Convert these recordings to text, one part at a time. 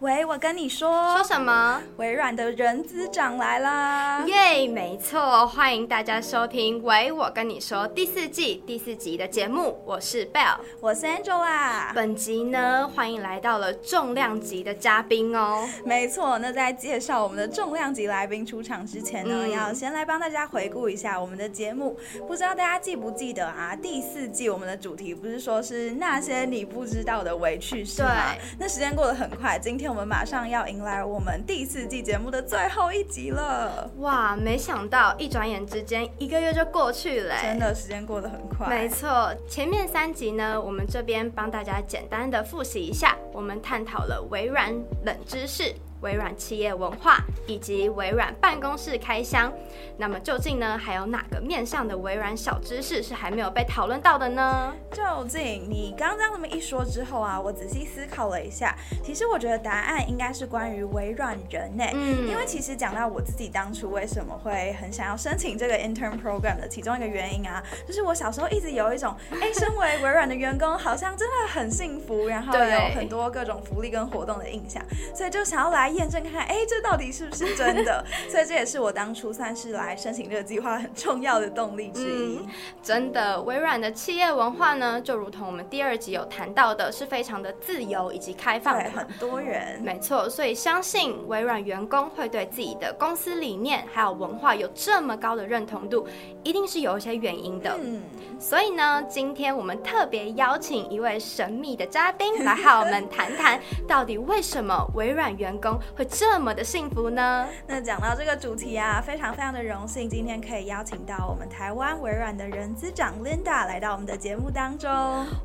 喂，我跟你说，说什么？微软的人资长来啦！耶，没错，欢迎大家收听《喂，我跟你说》第四季第四集的节目。我是 Belle，我是 Angela。本集呢，欢迎来到了重量级的嘉宾哦。没错，那在介绍我们的重量级来宾出场之前呢，嗯、要先来帮大家回顾一下我们的节目。不知道大家记不记得啊？第四季我们的主题不是说是那些你不知道的委屈事吗？对。那时间过得很快，今天。我们马上要迎来我们第四季节目的最后一集了，哇！没想到一转眼之间一个月就过去了，真的时间过得很快。没错，前面三集呢，我们这边帮大家简单的复习一下，我们探讨了微软冷知识。微软企业文化以及微软办公室开箱，那么究竟呢，还有哪个面向的微软小知识是还没有被讨论到的呢？究竟你刚刚这么一说之后啊，我仔细思考了一下，其实我觉得答案应该是关于微软人呢。嗯，因为其实讲到我自己当初为什么会很想要申请这个 intern program 的其中一个原因啊，就是我小时候一直有一种，哎，身为微软的员工好像真的很幸福，然后有很多各种福利跟活动的印象，所以就想要来。验证看看，哎，这到底是不是真的？所以这也是我当初算是来申请这个计划很重要的动力之一。嗯，真的，微软的企业文化呢，就如同我们第二集有谈到的，是非常的自由以及开放的，很多人。没错，所以相信微软员工会对自己的公司理念还有文化有这么高的认同度，一定是有一些原因的。嗯，所以呢，今天我们特别邀请一位神秘的嘉宾来和我们谈谈，到底为什么微软员工会这么的幸福呢？那讲到这个主题啊，非常非常的荣幸，今天可以邀请到我们台湾微软的人资长 Linda 来到我们的节目当中。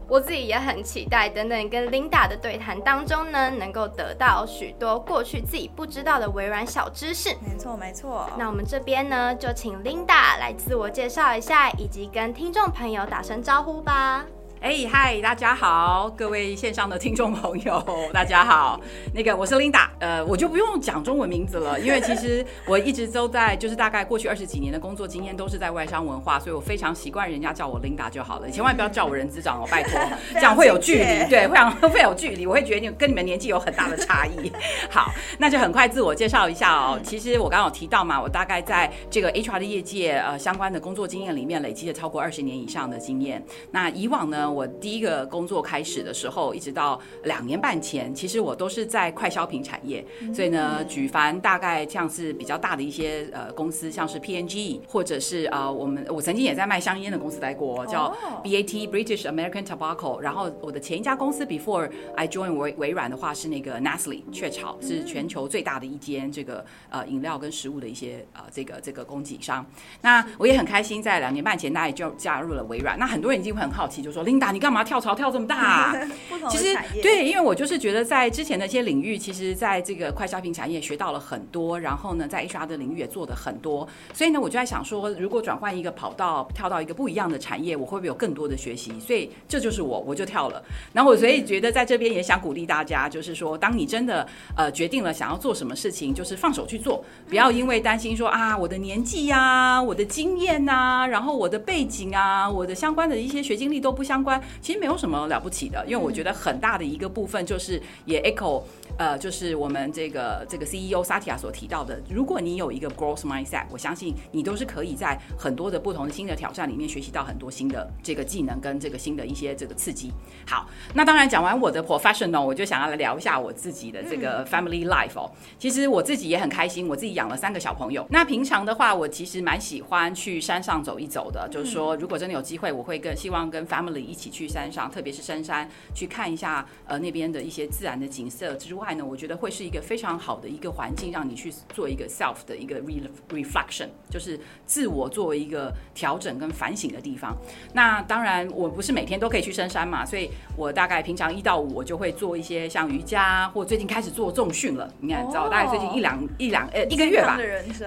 我自己也很期待，等等跟 Linda 的对谈当中呢，能够得到许多过去自己不知道的微软小知识。没错，没错。那我们这边呢，就请 Linda 来自我介绍一下，以及跟听众朋友打声招呼吧。哎嗨，大家好，各位线上的听众朋友，大家好。那个我是 Linda，呃，我就不用讲中文名字了，因为其实我一直都在，就是大概过去二十几年的工作经验都是在外商文化，所以我非常习惯人家叫我 Linda 就好了，千万不要叫我人资长哦，拜托，这样会有距离，对，非常会有距离，我会觉得你跟你们年纪有很大的差异。好，那就很快自我介绍一下哦。其实我刚刚有提到嘛，我大概在这个 HR 的业界，呃，相关的工作经验里面累积了超过二十年以上的经验。那以往呢？我第一个工作开始的时候，一直到两年半前，其实我都是在快消品产业，所以呢，举凡大概像是比较大的一些呃公司，像是 PNG，或者是呃我们我曾经也在卖香烟的公司待过，叫 BAT British American Tobacco。然后我的前一家公司 Before I join 微微软的话是那个 Nestle 雀巢，是全球最大的一间这个呃饮料跟食物的一些呃这个这个供给商。那我也很开心，在两年半前大家就加入了微软。那很多人已经会很好奇，就说 Linda 你干嘛？跳槽跳这么大，啊，其实对，因为我就是觉得在之前的一些领域，其实在这个快消品产业学到了很多，然后呢，在 HR 的领域也做的很多，所以呢，我就在想说，如果转换一个跑道，跳到一个不一样的产业，我会不会有更多的学习？所以这就是我，我就跳了。然后我所以觉得在这边也想鼓励大家，就是说，当你真的呃决定了想要做什么事情，就是放手去做，不要因为担心说啊我的年纪呀、啊、我的经验呐、啊，然后我的背景啊、我的相关的一些学经历都不相关，其实没有什么了不起的，因为我觉得很大的一个部分就是也 echo，呃，就是我们这个这个 CEO Satya 所提到的，如果你有一个 growth mindset，我相信你都是可以在很多的不同的新的挑战里面学习到很多新的这个技能跟这个新的一些这个刺激。好，那当然讲完我的 professional，我就想要来聊一下我自己的这个 family life 哦。其实我自己也很开心，我自己养了三个小朋友。那平常的话，我其实蛮喜欢去山上走一走的，就是说如果真的有机会，我会更希望跟 family 一起去山上。特别是深山去看一下，呃，那边的一些自然的景色之外呢，我觉得会是一个非常好的一个环境，让你去做一个 self 的一个 re reflection，就是自我作为一个调整跟反省的地方。那当然，我不是每天都可以去深山嘛，所以我大概平常一到五我就会做一些像瑜伽，或最近开始做重训了。你看，知道大概最近一两一两呃一个月吧，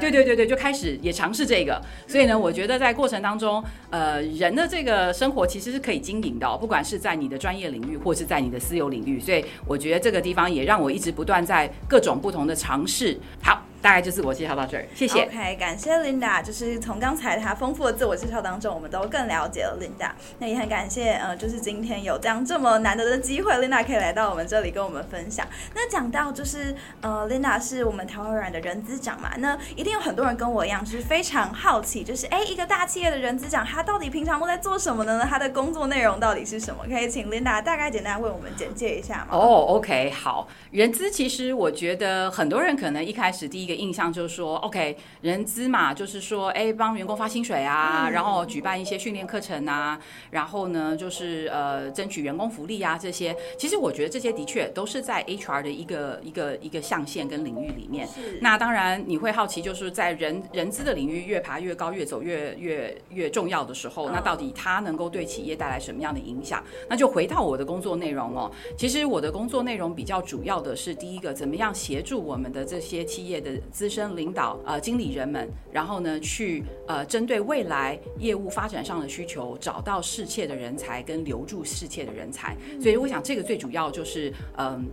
对对对对，就开始也尝试这个。所以呢，我觉得在过程当中，呃，人的这个生活其实是可以经营的，不管。是在你的专业领域，或是在你的私有领域，所以我觉得这个地方也让我一直不断在各种不同的尝试。好。大概就是我介绍到这儿，谢谢。OK，感谢 Linda，就是从刚才她丰富的自我介绍当中，我们都更了解了 Linda。那也很感谢，呃，就是今天有这样这么难得的机会，Linda 可以来到我们这里跟我们分享。那讲到就是，呃，Linda 是我们台湾微软的人资长嘛，那一定有很多人跟我一样，就是非常好奇，就是哎，一个大企业的人资长，他到底平常都在做什么呢？他的工作内容到底是什么？可以请 Linda 大概简单为我们简介一下吗？哦、oh，OK，好，人资其实我觉得很多人可能一开始第一个。印象就是说，OK，人资嘛，就是说，哎，帮员工发薪水啊，然后举办一些训练课程啊，然后呢，就是呃，争取员工福利啊，这些。其实我觉得这些的确都是在 HR 的一个一个一个象限跟领域里面。是。那当然你会好奇，就是在人人资的领域越爬越高，越走越越越重要的时候，那到底它能够对企业带来什么样的影响？那就回到我的工作内容哦。其实我的工作内容比较主要的是第一个，怎么样协助我们的这些企业的。资深领导呃经理人们，然后呢去呃针对未来业务发展上的需求，找到适切的人才跟留住适切的人才。所以我想这个最主要就是嗯。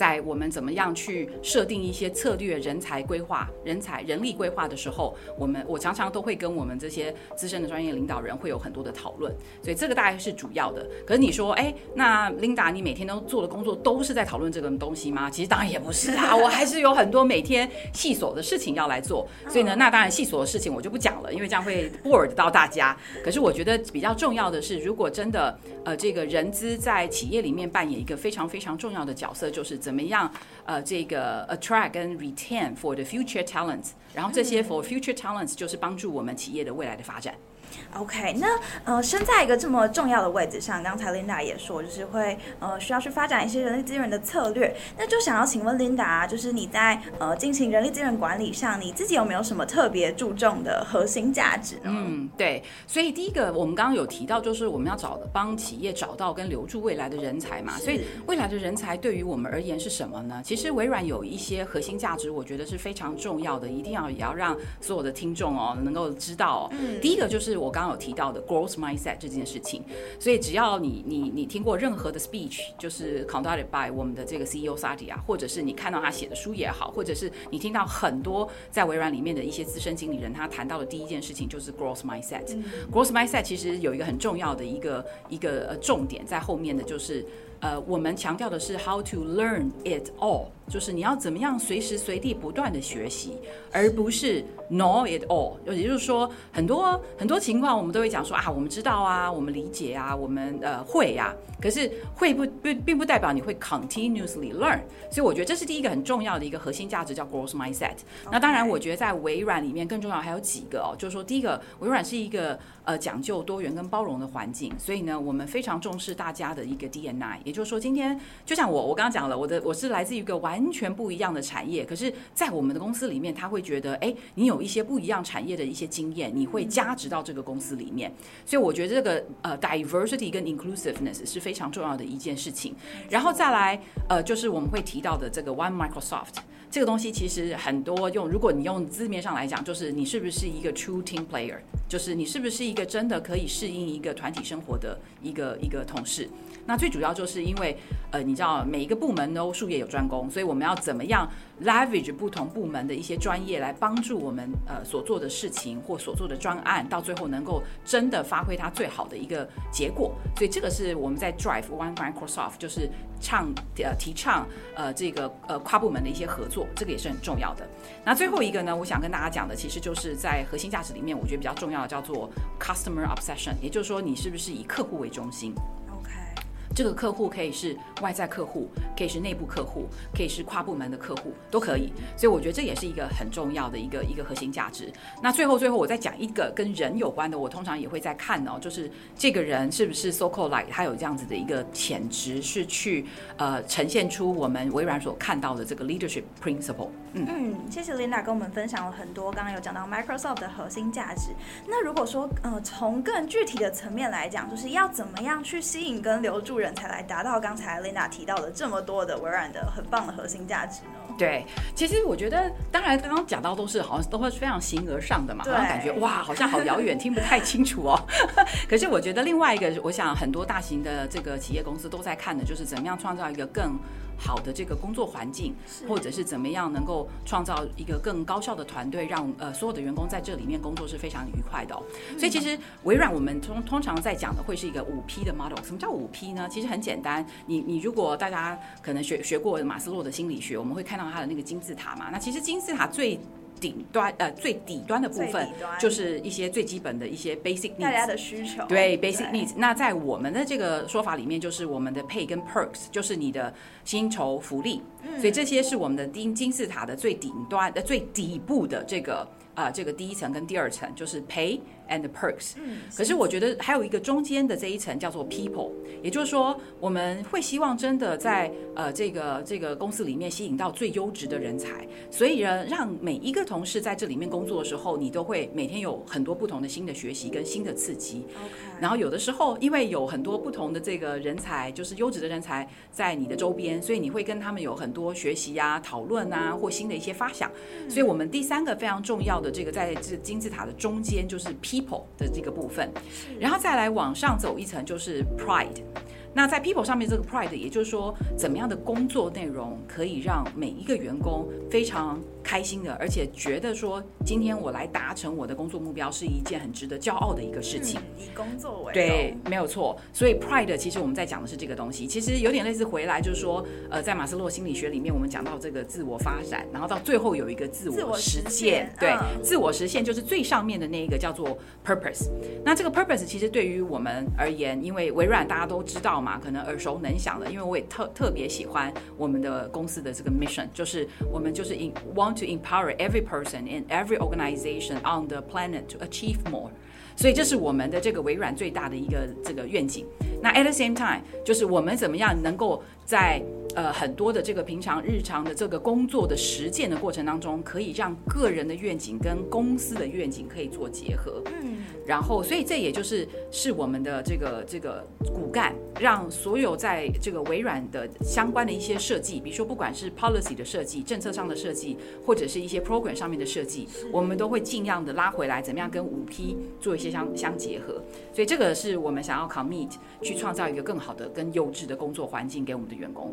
在我们怎么样去设定一些策略、人才规划、人才人力规划的时候，我们我常常都会跟我们这些资深的专业领导人会有很多的讨论，所以这个大概是主要的。可是你说，哎，那 Linda，你每天都做的工作都是在讨论这个东西吗？其实当然也不是啊，我还是有很多每天细琐的事情要来做。所以呢，那当然细琐的事情我就不讲了，因为这样会 bore 到大家。可是我觉得比较重要的是，如果真的呃这个人资在企业里面扮演一个非常非常重要的角色，就是怎么样，呃，这个 attract 跟 retain for the future talents，然后这些 for future talents 就是帮助我们企业的未来的发展。OK，那呃，身在一个这么重要的位置上，刚才 Linda 也说，就是会呃需要去发展一些人力资源的策略。那就想要请问 Linda，就是你在呃进行人力资源管理上，你自己有没有什么特别注重的核心价值呢？嗯，对，所以第一个我们刚刚有提到，就是我们要找的帮企业找到跟留住未来的人才嘛。所以未来的人才对于我们而言是什么呢？其实微软有一些核心价值，我觉得是非常重要的，一定要也要让所有的听众哦能够知道哦。嗯，第一个就是我刚。刚刚有提到的 growth mindset 这件事情，所以只要你你你听过任何的 speech，就是 conducted by 我们的这个 CEO Satya，或者是你看到他写的书也好，或者是你听到很多在微软里面的一些资深经理人他谈到的第一件事情就是 growth mindset。嗯。growth mindset 其实有一个很重要的一个一个呃重点在后面的就是呃我们强调的是 how to learn it all。就是你要怎么样随时随地不断的学习，而不是 know it all。也就是说，很多很多情况我们都会讲说啊，我们知道啊，我们理解啊，我们呃会呀、可是会不不并不代表你会 continuously learn。所以我觉得这是第一个很重要的一个核心价值，叫 growth mindset。那当然，我觉得在微软里面更重要还有几个哦，就是说第一个，微软是一个呃讲究多元跟包容的环境，所以呢，我们非常重视大家的一个 DNI。也就是说，今天就像我我刚刚讲了，我的我是来自于一个完完全不一样的产业，可是，在我们的公司里面，他会觉得，哎，你有一些不一样产业的一些经验，你会加值到这个公司里面。所以，我觉得这个呃，diversity 跟 inclusiveness 是非常重要的一件事情。然后再来，呃，就是我们会提到的这个 One Microsoft 这个东西，其实很多用，如果你用字面上来讲，就是你是不是一个 true team player，就是你是不是一个真的可以适应一个团体生活的一个一个同事。那最主要就是因为，呃，你知道每一个部门都术业有专攻，所以我们要怎么样 leverage 不同部门的一些专业来帮助我们呃所做的事情或所做的专案，到最后能够真的发挥它最好的一个结果。所以这个是我们在 Drive One Microsoft 就是倡呃提倡呃这个呃跨部门的一些合作，这个也是很重要的。那最后一个呢，我想跟大家讲的，其实就是在核心价值里面，我觉得比较重要的叫做 Customer Obsession，也就是说你是不是以客户为中心。这个客户可以是外在客户，可以是内部客户，可以是跨部门的客户，都可以。所以我觉得这也是一个很重要的一个一个核心价值。那最后最后我再讲一个跟人有关的，我通常也会在看哦，就是这个人是不是 so-called like 他有这样子的一个潜质，是去呃呈现出我们微软所看到的这个 leadership principle。嗯嗯，谢谢 Linda 跟我们分享了很多，刚刚有讲到 Microsoft 的核心价值。那如果说呃从更具体的层面来讲，就是要怎么样去吸引跟留住人才来达到刚才 Linda 提到的这么多的微软的很棒的核心价值呢？对，其实我觉得，当然刚刚讲到都是好像都会非常形而上的嘛，好像感觉哇，好像好遥远，听不太清楚哦。可是我觉得另外一个，我想很多大型的这个企业公司都在看的，就是怎么样创造一个更好的这个工作环境，或者是怎么样能够创造一个更高效的团队，让呃所有的员工在这里面工作是非常愉快的哦。所以其实微软我们通通常在讲的会是一个五 P 的 model。什么叫五 P 呢？其实很简单，你你如果大家可能学学过马斯洛的心理学，我们会看到他的那个金字塔嘛。那其实金字塔最顶端呃最底端的部分就是一些最基本的一些 basic needs，大家的需求。对 basic needs。那在我们的这个说法里面，就是我们的 pay 跟 perks，就是你的薪酬福利。所以这些是我们的金金字塔的最顶端呃最底部的这个啊、呃、这个第一层跟第二层就是 pay。And perks，嗯可是我觉得还有一个中间的这一层叫做 people，也就是说我们会希望真的在呃这个这个公司里面吸引到最优质的人才，所以呢，让每一个同事在这里面工作的时候，你都会每天有很多不同的新的学习跟新的刺激。然后有的时候因为有很多不同的这个人才，就是优质的人才在你的周边，所以你会跟他们有很多学习啊、讨论啊或新的一些发想。所以我们第三个非常重要的这个在这金字塔的中间就是 people。People 的这个部分，然后再来往上走一层就是 pride。那在 people 上面这个 pride，也就是说，怎么样的工作内容可以让每一个员工非常开心的，而且觉得说，今天我来达成我的工作目标是一件很值得骄傲的一个事情。以工作为对，没有错。所以 pride 其实我们在讲的是这个东西，其实有点类似回来就是说，呃，在马斯洛心理学里面，我们讲到这个自我发展，然后到最后有一个自我实现。对，自我实现就是最上面的那一个叫做 purpose。那这个 purpose 其实对于我们而言，因为微软大家都知道。嘛，可能耳熟能详的，因为我也特特别喜欢我们的公司的这个 mission，就是我们就是 in want to empower every person in every organization on the planet to achieve more，所以这是我们的这个微软最大的一个这个愿景。那 at the same time，就是我们怎么样能够在 呃很多的这个平常日常的这个工作的实践的过程当中，可以让个人的愿景跟公司的愿景可以做结合。嗯。然后，所以这也就是是我们的这个这个骨干，让所有在这个微软的相关的一些设计，比如说不管是 policy 的设计、政策上的设计，或者是一些 program 上面的设计，我们都会尽量的拉回来，怎么样跟五 P 做一些相相结合。所以这个是我们想要 commit 去创造一个更好的、更优质的工作环境给我们的员工。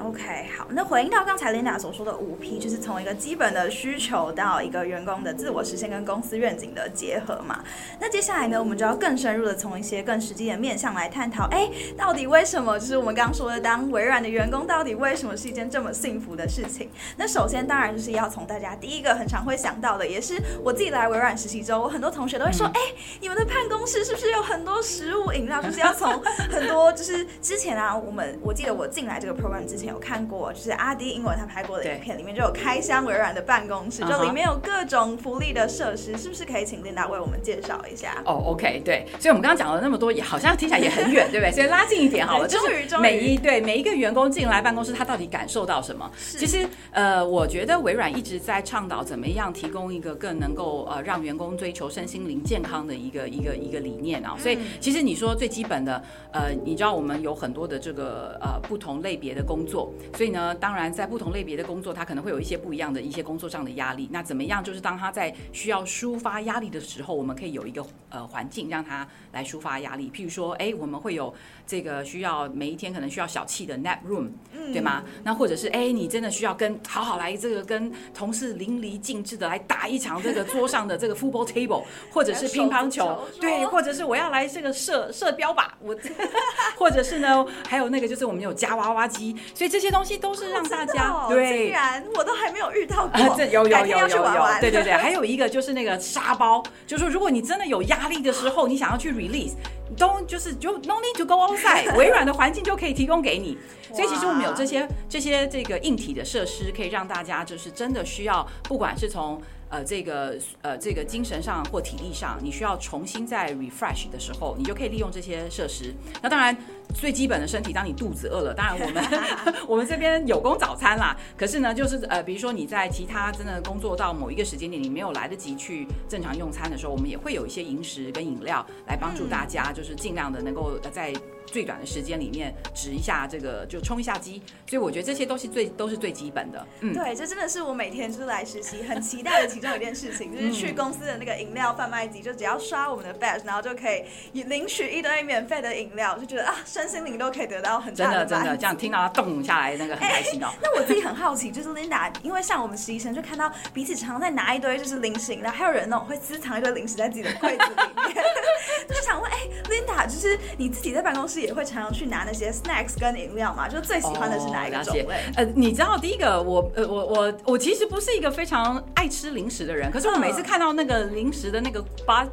OK，好，那回应到刚才 Linda 所说的五 P，就是从一个基本的需求到一个员工的自我实现跟公司愿景的结合嘛。那接下来呢，我们就要更深入的从一些更实际的面向来探讨，哎，到底为什么？就是我们刚刚说的，当微软的员工到底为什么是一件这么幸福的事情？那首先当然就是要从大家第一个很常会想到的，也是我自己来微软实习之后，我很多同学都会说，哎，你们的办公室是不是有很多食物饮料？就是要从很多，就是之前啊，我们我记得我进来这个 program 之前。有看过，就是阿迪英文他拍过的影片，里面就有开箱微软的办公室，就里面有各种福利的设施，是不是可以请 Linda 为我们介绍一下？哦、oh,，OK，对，所以我们刚刚讲了那么多，也好像听起来也很远，对不对？所以拉近一点好了，就是每一对每一个员工进来办公室，他到底感受到什么？其实，呃，我觉得微软一直在倡导怎么样提供一个更能够呃让员工追求身心灵健康的一个一个一个理念啊。所以，其实你说最基本的，呃，你知道我们有很多的这个呃不同类别的工作。所以呢，当然在不同类别的工作，他可能会有一些不一样的一些工作上的压力。那怎么样？就是当他在需要抒发压力的时候，我们可以有一个呃环境让他来抒发压力。譬如说，哎，我们会有这个需要每一天可能需要小憩的 nap room，对吗？那或者是哎，你真的需要跟好好来这个跟同事淋漓尽致的来打一场这个桌上的这个 football table，或者是乒乓球，对，或者是我要来这个射射标靶，我，或者是呢，还有那个就是我们有夹娃娃机，所以这些东西都是让大家、哦、对，竟然我都还没有遇到过，啊、这有有有有有，有，对对对，还有一个就是那个沙包，就是说如果你真的有压力的时候，你想要去 release，都就是就 no need to go outside，微软的环境就可以提供给你，所以其实我们有这些这些这个硬体的设施，可以让大家就是真的需要，不管是从。呃，这个呃，这个精神上或体力上，你需要重新再 refresh 的时候，你就可以利用这些设施。那当然，最基本的身体，当你肚子饿了，当然我们 我们这边有供早餐啦。可是呢，就是呃，比如说你在其他真的工作到某一个时间点，你没有来得及去正常用餐的时候，我们也会有一些饮食跟饮料来帮助大家，就是尽量的能够在。最短的时间里面，值一下这个就充一下机，所以我觉得这些都是最都是最基本的。嗯，对，这真的是我每天就是来实习很期待的其中一件事情，就是去公司的那个饮料贩卖机，就只要刷我们的 badge，然后就可以领取一堆免费的饮料，就觉得啊，身心灵都可以得到很大的真的真的这样听到它动下来那个很开心哦。那我自己很好奇，就是 Linda，因为像我们实习生就看到彼此常常在拿一堆就是零食，然后还有人那种会私藏一堆零食在自己的柜子里面，就想问，哎，Linda，就是你自己在办公室也会常常去拿？那些 snacks 跟饮料嘛，就最喜欢的是哪一个种类？呃，你知道第一个，我呃我我我其实不是一个非常爱吃零食的人，可是我每次看到那个零食的那个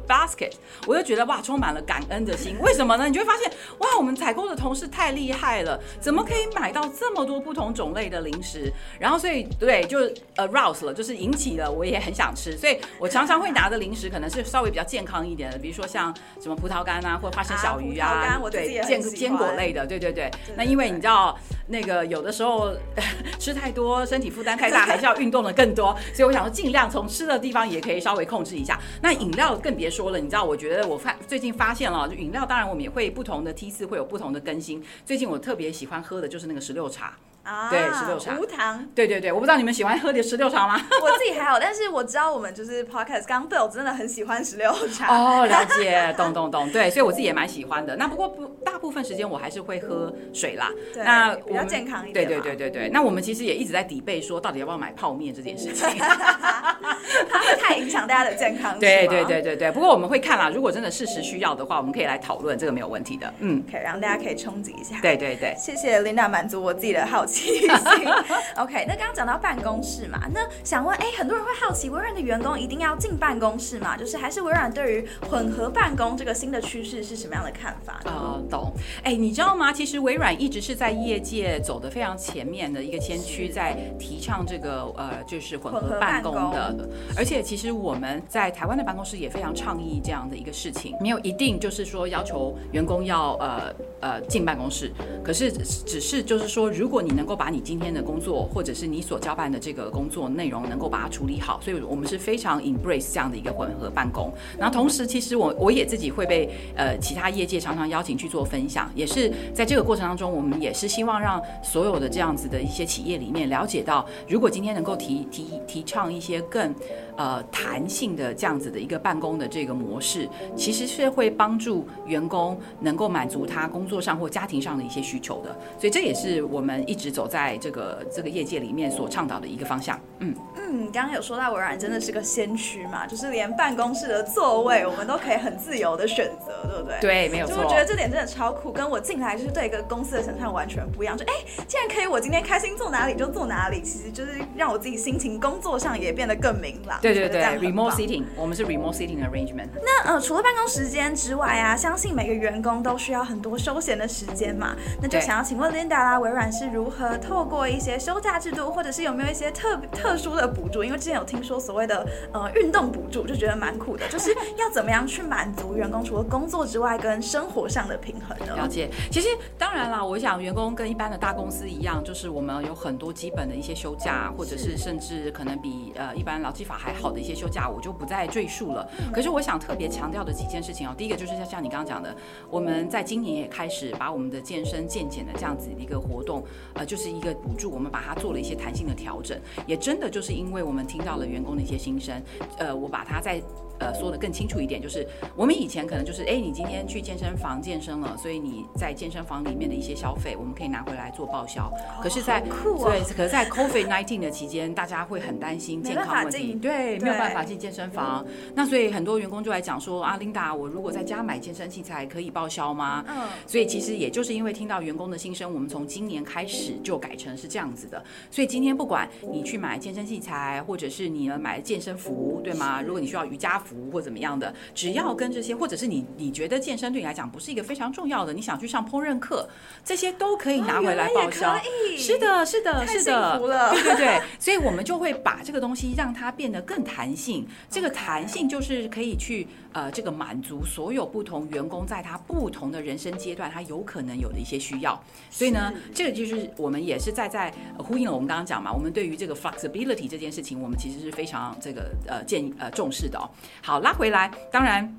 basket，我就觉得哇，充满了感恩的心。为什么呢？你就会发现哇，我们采购的同事太厉害了，怎么可以买到这么多不同种类的零食？然后所以对，就 arouse 了，就是引起了我也很想吃，所以我常常会拿的零食可能是稍微比较健康一点的，比如说像什么葡萄干啊，或者花生小鱼啊，啊对，坚坚果类的。对对对，那因为你知道，那个有的时候吃太多，身体负担太大，还是要运动的更多，所以我想说尽量从吃的地方也可以稍微控制一下。那饮料更别说了，你知道，我觉得我发最近发现了，就饮料当然我们也会不同的梯次会有不同的更新。最近我特别喜欢喝的就是那个石榴茶。啊，对，石榴茶无糖。对对对，我不知道你们喜欢喝点石榴茶吗？我自己还好，但是我知道我们就是 podcast 刚 Bill 真的很喜欢石榴茶。哦，了解，懂懂懂，对，所以我自己也蛮喜欢的。那不过不大部分时间我还是会喝水啦。对，那比较健康一点。对对对对对，那我们其实也一直在抵备说，到底要不要买泡面这件事情。它会太影响大家的健康。对对对对对，不过我们会看啦，如果真的事实需要的话，我们可以来讨论，这个没有问题的。嗯，可以让大家可以冲击一下。对对对，谢谢 Linda 满足我自己的好奇心。OK，那刚刚讲到办公室嘛，那想问，哎，很多人会好奇，微软的员工一定要进办公室吗？就是还是微软对于混合办公这个新的趋势是什么样的看法啊？呃，懂。哎，你知道吗？其实微软一直是在业界走得非常前面的一个先驱，在提倡这个呃，就是混合办公的。而且其实我们在台湾的办公室也非常倡议这样的一个事情，没有一定就是说要求员工要呃呃进办公室，可是只是就是说，如果你能够把你今天的工作，或者是你所交办的这个工作内容能够把它处理好，所以我们是非常 embrace 这样的一个混合办公。然后同时，其实我我也自己会被呃其他业界常常邀请去做分享，也是在这个过程当中，我们也是希望让所有的这样子的一些企业里面了解到，如果今天能够提提提倡一些更呃弹性的这样子的一个办公的这个模式，其实是会帮助员工能够满足他工作上或家庭上的一些需求的。所以这也是我们一直走在这个。这个业界里面所倡导的一个方向，嗯嗯，刚刚有说到微软真的是个先驱嘛，就是连办公室的座位我们都可以很自由的选择，对不对？对，没有错。就我觉得这点真的超酷，跟我进来就是对一个公司的想象完全不一样。就哎，既然可以，我今天开心坐哪里就坐哪里，其实就是让我自己心情工作上也变得更明朗。对对对，remote sitting，我们是 remote sitting arrangement。那呃，除了办公时间之外啊，相信每个员工都需要很多休闲的时间嘛，那就想要请问 Linda 啦，微软是如何透过一些休假制度，或者是有没有一些特特殊的补助？因为之前有听说所谓的呃运动补助，就觉得蛮酷的。就是要怎么样去满足员工除了工作之外跟生活上的平衡呢？了解，其实当然啦，我想员工跟一般的大公司一样，就是我们有很多基本的一些休假，或者是甚至可能比呃一般劳基法还好的一些休假，我就不再赘述了。可是我想特别强调的几件事情哦，第一个就是像像你刚刚讲的，我们在今年也开始把我们的健身健检的这样子的一个活动，呃，就是一个补助，我们把它。做了一些弹性的调整，也真的就是因为我们听到了员工的一些心声，呃，我把它再呃说的更清楚一点，就是我们以前可能就是，哎，你今天去健身房健身了，所以你在健身房里面的一些消费，我们可以拿回来做报销。可是在，在、哦啊、对，可是在 COVID-19 的期间，大家会很担心健康问题，对，没有办法进健身房。嗯、那所以很多员工就来讲说，啊，Linda，我如果在家买健身器材可以报销吗？嗯，所以其实也就是因为听到员工的心声，我们从今年开始就改成是这样子的。所以今天不管你去买健身器材，或者是你买健身服，对吗？如果你需要瑜伽服，务或怎么样的，只要跟这些，或者是你你觉得健身对你来讲不是一个非常重要的，你想去上烹饪课，这些都可以拿回来报销。是的，是的，是的，对对对，所以我们就会把这个东西让它变得更弹性。这个弹性就是可以去呃，这个满足所有不同员工在他不同的人生阶段，他有可能有的一些需要。所以呢，这个就是我们也是在在呼应了我们刚刚讲嘛，我们对于这个 flexibility 这件事情，我们其实是非常这个呃建议呃重视的哦。好，拉回来，当然。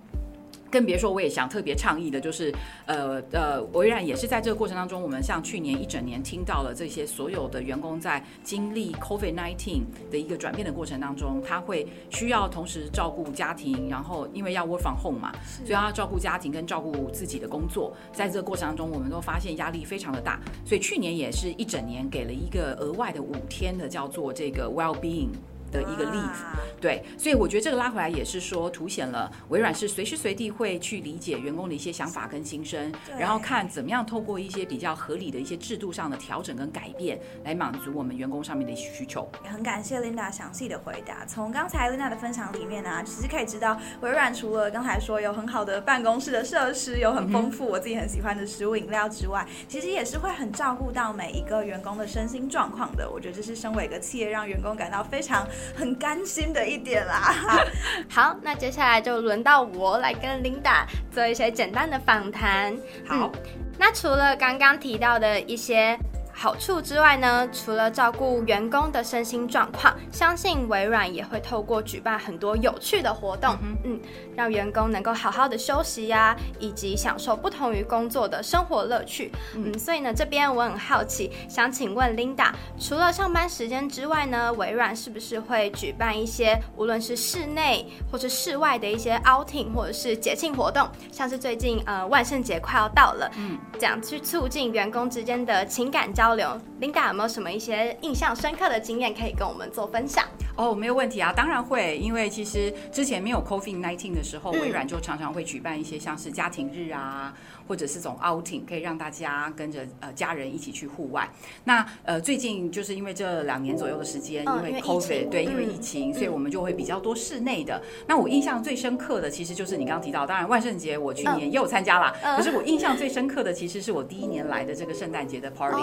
更别说，我也想特别倡议的，就是，呃呃，微软也是在这个过程当中，我们像去年一整年听到了这些所有的员工在经历 COVID-19 的一个转变的过程当中，他会需要同时照顾家庭，然后因为要 work from home 嘛，所以要照顾家庭跟照顾自己的工作，在这个过程当中，我们都发现压力非常的大，所以去年也是一整年给了一个额外的五天的叫做这个 well-being。的一个 leave，对，所以我觉得这个拉回来也是说，凸显了微软是随时随地会去理解员工的一些想法跟心声，然后看怎么样透过一些比较合理的一些制度上的调整跟改变，来满足我们员工上面的需求。也很感谢 Linda 详细的回答。从刚才 Linda 的分享里面呢、啊，其实可以知道微软除了刚才说有很好的办公室的设施，有很丰富我自己很喜欢的食物饮料之外，其实也是会很照顾到每一个员工的身心状况的。我觉得这是身为一个企业，让员工感到非常。很甘心的一点啦。好，那接下来就轮到我来跟 Linda 做一些简单的访谈。好，嗯，那除了刚刚提到的一些。好处之外呢，除了照顾员工的身心状况，相信微软也会透过举办很多有趣的活动，嗯，嗯，让员工能够好好的休息呀、啊，以及享受不同于工作的生活乐趣。嗯，所以呢，这边我很好奇，想请问 Linda，除了上班时间之外呢，微软是不是会举办一些无论是室内或是室外的一些 outing 或者是节庆活动，像是最近呃万圣节快要到了，嗯，这样去促进员工之间的情感交流。交流，Linda 有没有什么一些印象深刻的经验可以跟我们做分享？哦，没有问题啊，当然会，因为其实之前没有 COVID-19 的时候，微软就常常会举办一些像是家庭日啊。或者是这种 outing，可以让大家跟着呃家人一起去户外。那呃最近就是因为这两年左右的时间，因为 COVID，对，因为疫情，所以我们就会比较多室内的。那我印象最深刻的，其实就是你刚刚提到，当然万圣节我去年也有参加啦。可是我印象最深刻的，其实是我第一年来的这个圣诞节的 party。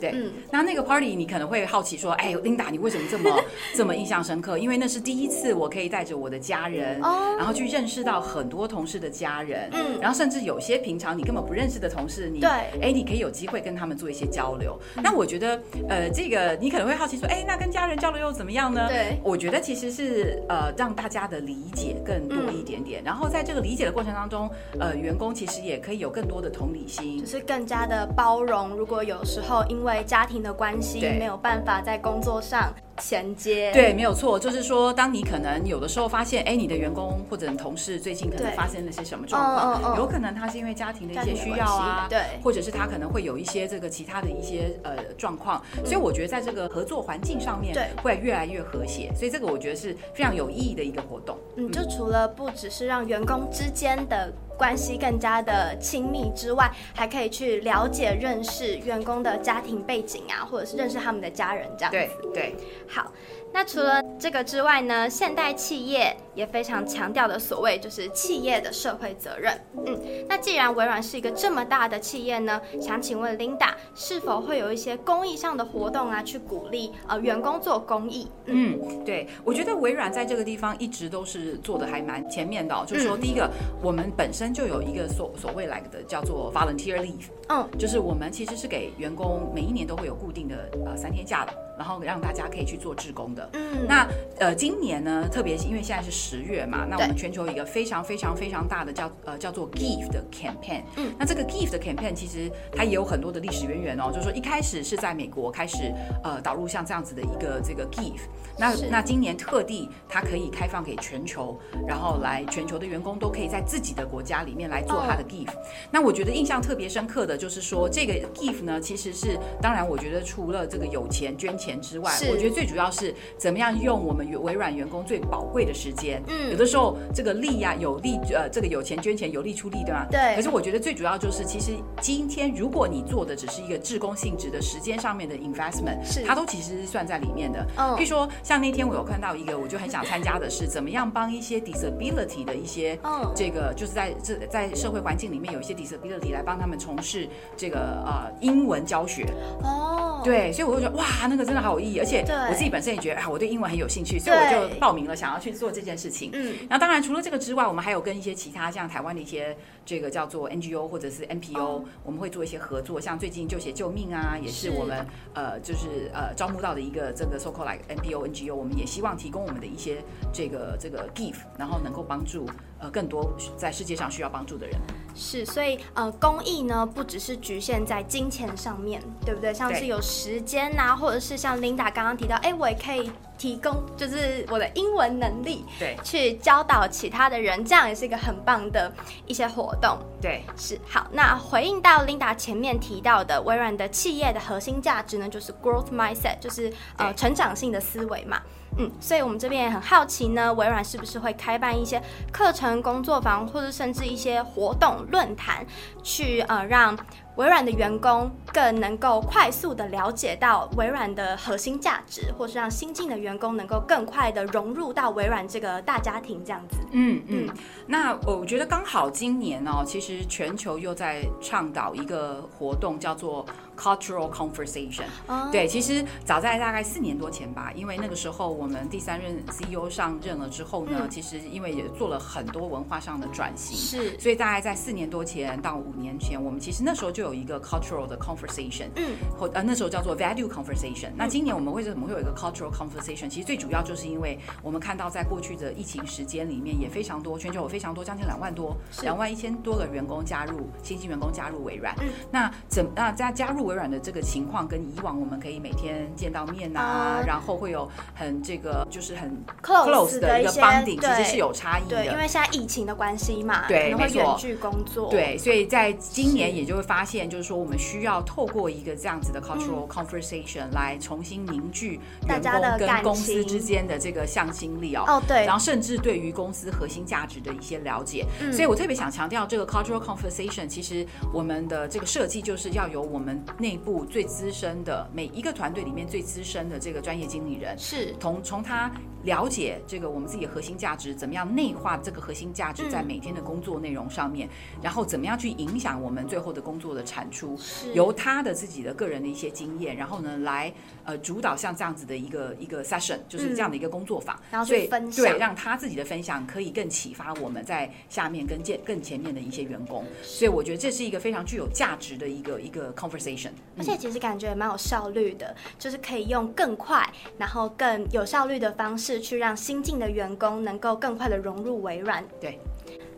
对，那那个 party 你可能会好奇说，哎，Linda，你为什么这么 这么印象深刻？因为那是第一次我可以带着我的家人，然后去认识到很多同事的家人，嗯，然后甚至有些平常。你根本不认识的同事，你对，哎，你可以有机会跟他们做一些交流。那我觉得，呃，这个你可能会好奇说，哎，那跟家人交流又怎么样呢？对，我觉得其实是呃，让大家的理解更多一点点。然后在这个理解的过程当中，呃，员工其实也可以有更多的同理心，就是更加的包容。如果有时候因为家庭的关系没有办法在工作上。衔接对，没有错，就是说，当你可能有的时候发现，哎，你的员工或者你同事最近可能发生了些什么状况，有可能他是因为家庭的一些需要啊，对，或者是他可能会有一些这个其他的一些呃状况，所以我觉得在这个合作环境上面，对，会越来越和谐，所以这个我觉得是非常有意义的一个活动。嗯，就除了不只是让员工之间的。关系更加的亲密之外，还可以去了解、认识员工的家庭背景啊，或者是认识他们的家人这样子。对对，好。那除了这个之外呢，现代企业也非常强调的所谓就是企业的社会责任。嗯，那既然微软是一个这么大的企业呢，想请问 Linda 是否会有一些公益上的活动啊，去鼓励呃员工做公益？嗯，嗯对，我觉得微软在这个地方一直都是做的还蛮前面的哦。就是说，第一个，我们本身就有一个所所谓来的叫做 volunteer leave，嗯，就是我们其实是给员工每一年都会有固定的呃三天假的。然后让大家可以去做志工的。嗯，那呃，今年呢，特别是因为现在是十月嘛，那我们全球一个非常非常非常大的叫呃叫做 Give 的 campaign。嗯，那这个 Give 的 campaign 其实它也有很多的历史渊源哦，就是说一开始是在美国开始呃导入像这样子的一个这个 Give。那那今年特地它可以开放给全球，然后来全球的员工都可以在自己的国家。里面来做他的 gift。Oh. 那我觉得印象特别深刻的就是说，这个 gift 呢，其实是当然，我觉得除了这个有钱捐钱之外，我觉得最主要是怎么样用我们微软员工最宝贵的时间。嗯，有的时候这个利呀、啊，有利呃，这个有钱捐钱，有利出力，对吗？对。可是我觉得最主要就是，其实今天如果你做的只是一个志工性质的时间上面的 investment，是它都其实是算在里面的。嗯。譬如说，像那天我有看到一个，我就很想参加的是，怎么样帮一些 disability 的一些，嗯，这个就是在这在社会环境里面有一些 disability 来帮他们从事这个呃英文教学。哦。对，所以我就觉得哇，那个真的好有意义，而且我自己本身也觉得啊，我对英文很有兴趣，所以我就报名了，想要去做这件事情。嗯。那当然，除了这个之外，我们还有跟一些其他像台湾的一些这个叫做 NGO 或者是 NPO，、哦、我们会做一些合作，像最近就写救命啊，也是我们呃就是呃招募到的一个这个 so called like NPO NGO，我们也希望提供我们的一些这个这个 gift，然后能够帮助呃更多在世界上需要帮助的人。是，所以呃公益呢不只是局限在金钱上面，对不对？像是有时间呐、啊，或者是像 Linda 刚刚提到，哎，我也可以。提供就是我的英文能力，对，去教导其他的人，这样也是一个很棒的一些活动。对，是好。那回应到 Linda 前面提到的，微软的企业的核心价值呢，就是 growth mindset，就是呃成长性的思维嘛。嗯，所以我们这边也很好奇呢，微软是不是会开办一些课程、工作坊，或者甚至一些活动论坛，去呃让。微软的员工更能够快速的了解到微软的核心价值，或是让新进的员工能够更快的融入到微软这个大家庭，这样子。嗯嗯。那我觉得刚好今年哦，其实全球又在倡导一个活动，叫做 Cultural Conversation。哦。对，其实早在大概四年多前吧，因为那个时候我们第三任 CEO 上任了之后呢，嗯、其实因为也做了很多文化上的转型，是，所以大概在四年多前到五年前，我们其实那时候就。有一个 cultural 的 conversation，嗯，或呃那时候叫做 value conversation。那今年我们为什么会有一个 cultural conversation？其实最主要就是因为我们看到在过去的疫情时间里面，也非常多，全球有非常多，将近两万多，两万一千多个员工加入新进员工加入微软。嗯，那怎那在加入微软的这个情况，跟以往我们可以每天见到面啊，嗯、然后会有很这个就是很 close 的一个 bonding，其实是有差异的。对，因为现在疫情的关系嘛，对，没错，远距工作，对，所以在今年也就会发现。就是说，我们需要透过一个这样子的 cultural conversation 来重新凝聚员工跟公司之间的这个向心力哦。哦，对。然后甚至对于公司核心价值的一些了解。嗯。所以我特别想强调，这个 cultural conversation 其实我们的这个设计就是要由我们内部最资深的每一个团队里面最资深的这个专业经理人，是。同从他了解这个我们自己的核心价值，怎么样内化这个核心价值在每天的工作内容上面，然后怎么样去影响我们最后的工作的产出，由他的自己的个人的一些经验，然后呢来呃主导像这样子的一个一个 session，就是这样的一个工作坊，然后去分享，对，让他自己的分享可以更启发我们在下面跟见更前面的一些员工，所以我觉得这是一个非常具有价值的一个一个 conversation，而且其实感觉也蛮有效率的，就是可以用更快然后更有效率的方式去让新进的员工能够更快的融入微软，对。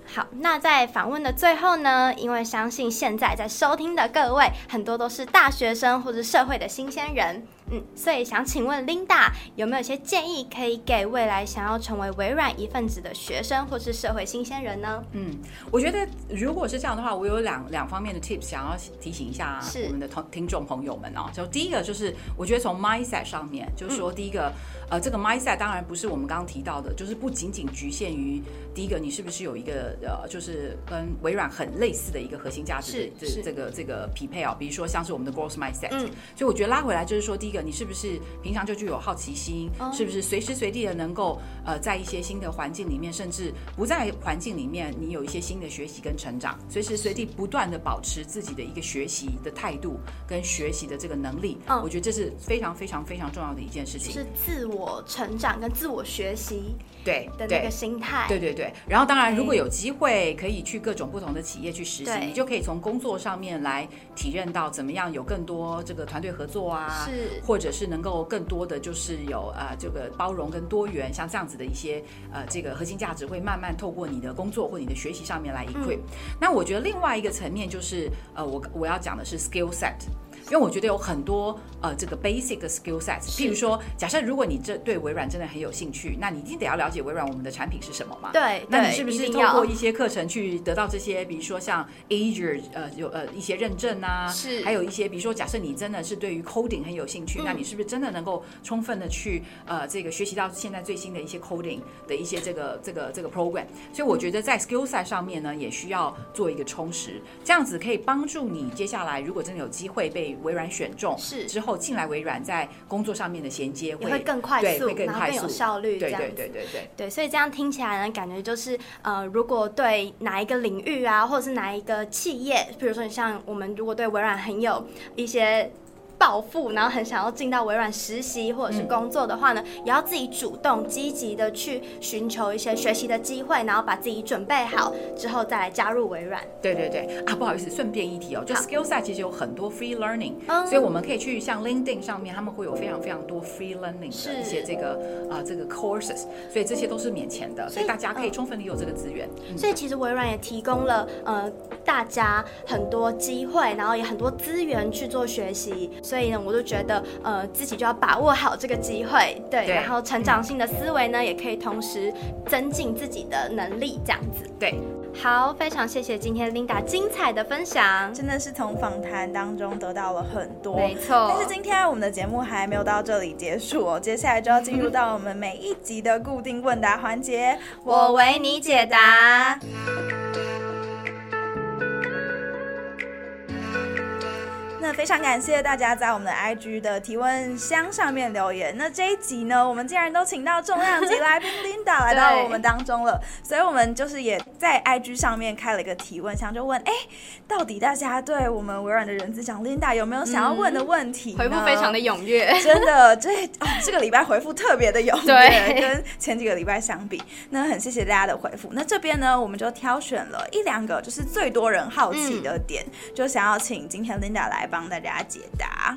好，那在访问的最后呢，因为相信现在在收听的各位很多都是大学生或者社会的新鲜人。嗯，所以想请问 Linda 有没有一些建议可以给未来想要成为微软一份子的学生或是社会新鲜人呢？嗯，我觉得如果是这样的话，我有两两方面的 tips 想要提醒一下我们的同听众朋友们哦。就第一个就是，我觉得从 mindset 上面，就是说第一个，嗯、呃，这个 mindset 当然不是我们刚刚提到的，就是不仅仅局限于第一个，你是不是有一个呃，就是跟微软很类似的一个核心价值的这这个这个匹配啊，比如说像是我们的 growth mindset。嗯，所以我觉得拉回来就是说，第一个。你是不是平常就具有好奇心？是不是随时随地的能够呃，在一些新的环境里面，甚至不在环境里面，你有一些新的学习跟成长，随时随地不断的保持自己的一个学习的态度跟学习的这个能力。我觉得这是非常非常非常重要的一件事情，是自我成长跟自我学习对的那个心态。对对对。然后当然，如果有机会可以去各种不同的企业去实习，你就可以从工作上面来体验到怎么样有更多这个团队合作啊，是。或者是能够更多的就是有呃这个包容跟多元，像这样子的一些呃这个核心价值会慢慢透过你的工作或你的学习上面来 equip。嗯。那我觉得另外一个层面就是呃我我要讲的是 skill set。因为我觉得有很多呃这个 basic 的 skill sets，譬如说，假设如果你这对微软真的很有兴趣，那你一定得要了解微软我们的产品是什么嘛？对，那你是不是通过一些课程去得到这些，比如说像 Azure 呃有呃一些认证啊，是，还有一些比如说假设你真的是对于 coding 很有兴趣，嗯、那你是不是真的能够充分的去呃这个学习到现在最新的一些 coding 的一些这个这个这个 program？所以我觉得在 skill set 上面呢，也需要做一个充实，这样子可以帮助你接下来如果真的有机会被微软选中，是。之后进来微软在工作上面的衔接会，会更快速，会更快速，更有效率，对对对对对对，对，所以这样听起来呢，感觉就是呃，如果对哪一个领域啊，或者是哪一个企业，比如说你像我们如果对微软很有一些。抱负，然后很想要进到微软实习或者是工作的话呢，嗯、也要自己主动积极的去寻求一些学习的机会，然后把自己准备好之后再来加入微软。对对对啊，不好意思，顺便一提哦，就 Skillset 其实有很多 free learning，所以我们可以去像 LinkedIn 上面，他们会有非常非常多 free learning 的一些这个啊、呃、这个 courses，所以这些都是免钱的，所以大家可以充分利用这个资源。嗯、所以其实微软也提供了呃大家很多机会，然后也很多资源去做学习。所以呢，我就觉得，呃，自己就要把握好这个机会，对，对，然后成长性的思维呢，嗯、也可以同时增进自己的能力，这样子。对，好，非常谢谢今天 Linda 精彩的分享，真的是从访谈当中得到了很多，没错。但是今天我们的节目还没有到这里结束哦，接下来就要进入到我们每一集的固定问答环节，我为你解答。那非常感谢大家在我们的 IG 的提问箱上面留言。那这一集呢，我们竟然都请到重量级 来宾 Linda 来到我们当中了，所以我们就是也在 IG 上面开了一个提问箱，就问：哎，到底大家对我们微软的人资长 Linda 有没有想要问的问题？回复非常的踊跃，真的，这哦这个礼拜回复特别的踊跃，对，跟前几个礼拜相比，那很谢谢大家的回复。那这边呢，我们就挑选了一两个，就是最多人好奇的点，嗯、就想要请今天 Linda 来。帮大家解答。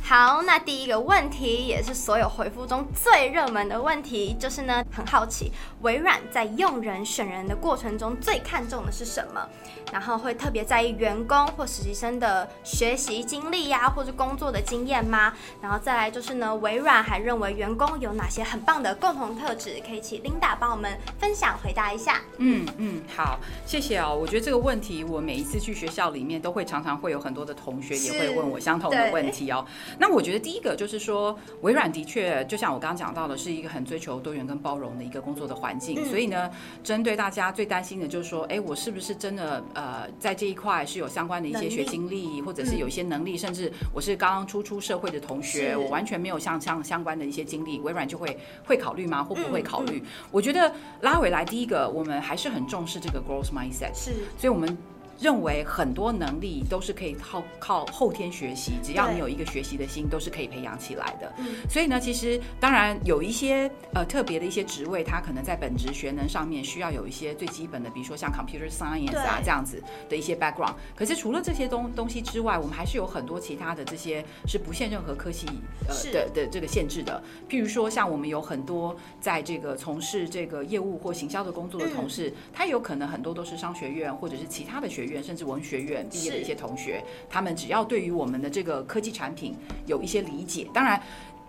好，那第一个问题也是所有回复中最热门的问题，就是呢，很好奇微软在用人选人的过程中最看重的是什么？然后会特别在意员工或实习生的学习经历呀，或是工作的经验吗？然后再来就是呢，微软还认为员工有哪些很棒的共同特质？可以请 Linda 帮我们分享回答一下。嗯嗯，好，谢谢哦。我觉得这个问题，我每一次去学校里面都会常常会有很多的同学也会问我相同的问题哦。那我觉得第一个就是说，微软的确就像我刚刚讲到的，是一个很追求多元跟包容的一个工作的环境。嗯、所以呢，针对大家最担心的就是说，哎，我是不是真的呃，在这一块是有相关的一些学经历，或者是有一些能力，嗯、甚至我是刚刚初出社会的同学，我完全没有像相相关的一些经历，微软就会会考虑吗？会不会考虑？我觉得拉回来，第一个我们还是很重视这个 growth mindset，是，所以我们。认为很多能力都是可以靠靠后天学习，只要你有一个学习的心，都是可以培养起来的。所以呢，其实当然有一些呃特别的一些职位，它可能在本职学能上面需要有一些最基本的，比如说像 computer science 啊这样子的一些 background。可是除了这些东东西之外，我们还是有很多其他的这些是不限任何科系呃的的这个限制的。譬如说，像我们有很多在这个从事这个业务或行销的工作的同事，他有可能很多都是商学院或者是其他的学院。甚至文学院毕业的一些同学，他们只要对于我们的这个科技产品有一些理解，当然。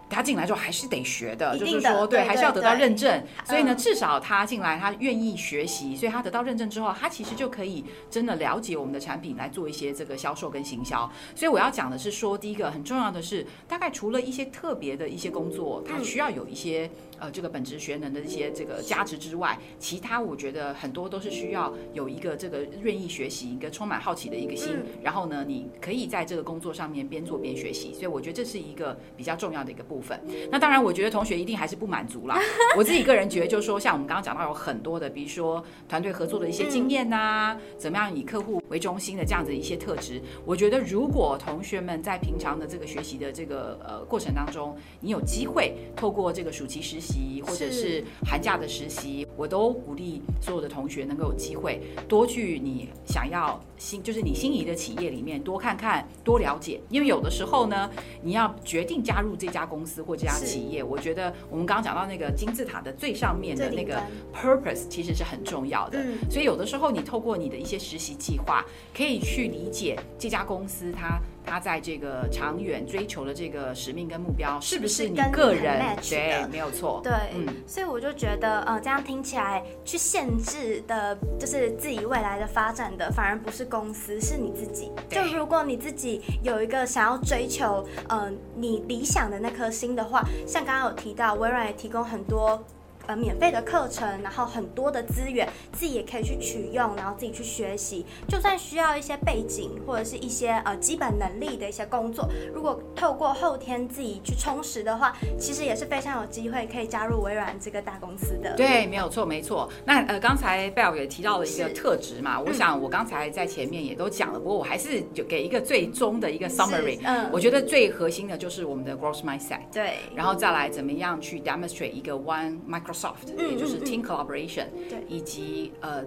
他进来之后还是得学的，就是说，对，还是要得到认证。所以呢，至少他进来，他愿意学习，所以他得到认证之后，他其实就可以真的了解我们的产品，来做一些这个销售跟行销。所以我要讲的是说，第一个很重要的是，大概除了一些特别的一些工作，他需要有一些呃这个本职学能的一些这个价值之外，其他我觉得很多都是需要有一个这个愿意学习、一个充满好奇的一个心。然后呢，你可以在这个工作上面边做边学习。所以我觉得这是一个比较重要的一个部分。那当然，我觉得同学一定还是不满足啦。我自己个人觉得，就是说，像我们刚刚讲到有很多的，比如说团队合作的一些经验呐，怎么样以客户为中心的这样子一些特质。我觉得，如果同学们在平常的这个学习的这个呃过程当中，你有机会透过这个暑期实习或者是寒假的实习，我都鼓励所有的同学能够有机会多去你想要心，就是你心仪的企业里面多看看、多了解。因为有的时候呢，你要决定加入这家公司或这家企业，我觉得我们刚刚讲到那个金字塔的最上面的那个 purpose 其实是很重要的。所以有的时候你透过你的一些实习计划，可以去理解这家公司它他在这个长远追求的这个使命跟目标是不是你个人？对，没有错。对，嗯，所以我就觉得，呃，这样听起来去限制的，就是自己未来的发展的，反而不是公司，是你自己。就如果你自己有一个想要追求，呃，你理想的那颗心的话，像刚刚有提到，微软也提供很多。呃，免费的课程，然后很多的资源，自己也可以去取用，然后自己去学习。就算需要一些背景或者是一些呃基本能力的一些工作，如果透过后天自己去充实的话，其实也是非常有机会可以加入微软这个大公司的。对，没有错，没错。那呃，刚才 Belle 也提到了一个特质嘛，我想我刚才在前面也都讲了，不过我还是就给一个最终的一个 summary。嗯，我觉得最核心的就是我们的 growth mindset。对，然后再来怎么样去 demonstrate 一个 one micro Soft，也就是 team collaboration，对，以及呃，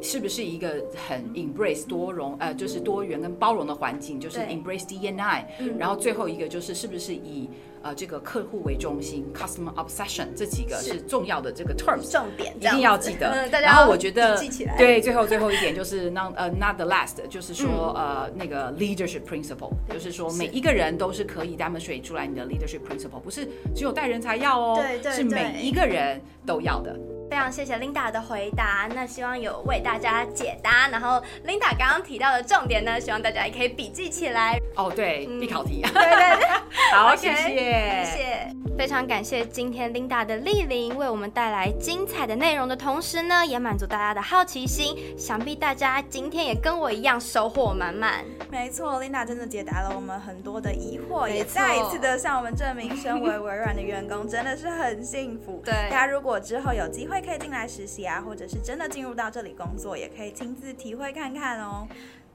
是不是一个很 embrace 多容呃，就是多元跟包容的环境，就是 embrace DNI，然后最后一个就是是不是以呃这个客户为中心，customer obsession 这几个是重要的这个 terms，重点一定要记得。然后我觉得对，最后最后一点就是 not 呃 not the last，就是说呃那个 leadership principle，就是说每一个人都是可以 demonstrate 出来你的 leadership principle，不是只有带人才要哦，对对，是每一个人都要的。非常谢谢 Linda 的回答，那希望有为大家解答。然后 Linda 刚刚提到的重点呢，希望大家也可以笔记起来。哦，对，必考题。对对对，好，谢谢，谢谢。非常感谢今天 Linda 的莅临，为我们带来精彩的内容的同时呢，也满足大家的好奇心。想必大家今天也跟我一样收获满满。没错，Linda 真的解答了我们很多的疑惑，也再一次的向我们证明，身为微软的员工真的是很幸福。对，大家如果之后有机会。可以进来实习啊，或者是真的进入到这里工作，也可以亲自体会看看哦。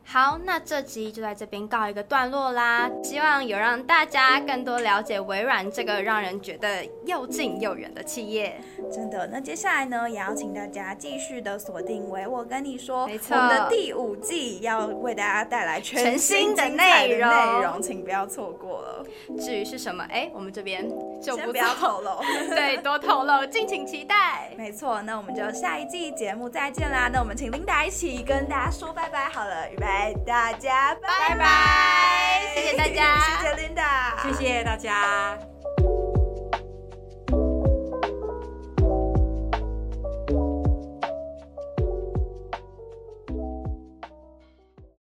好，那这集就在这边告一个段落啦。希望有让大家更多了解微软这个让人觉得又近又远的企业。真的，那接下来呢，也要请大家继续的锁定为我跟你说，没错，我们的第五季要为大家带来全新的内容，内容请不要错过了。至于是什么，哎，我们这边就不不要透露，对，多透露，敬请期待。没错，那我们就下一季节目再见啦。那我们请 Linda 一起跟大家说拜拜好了，预备。大家拜拜，谢谢大家，谢谢 Linda，谢谢大家。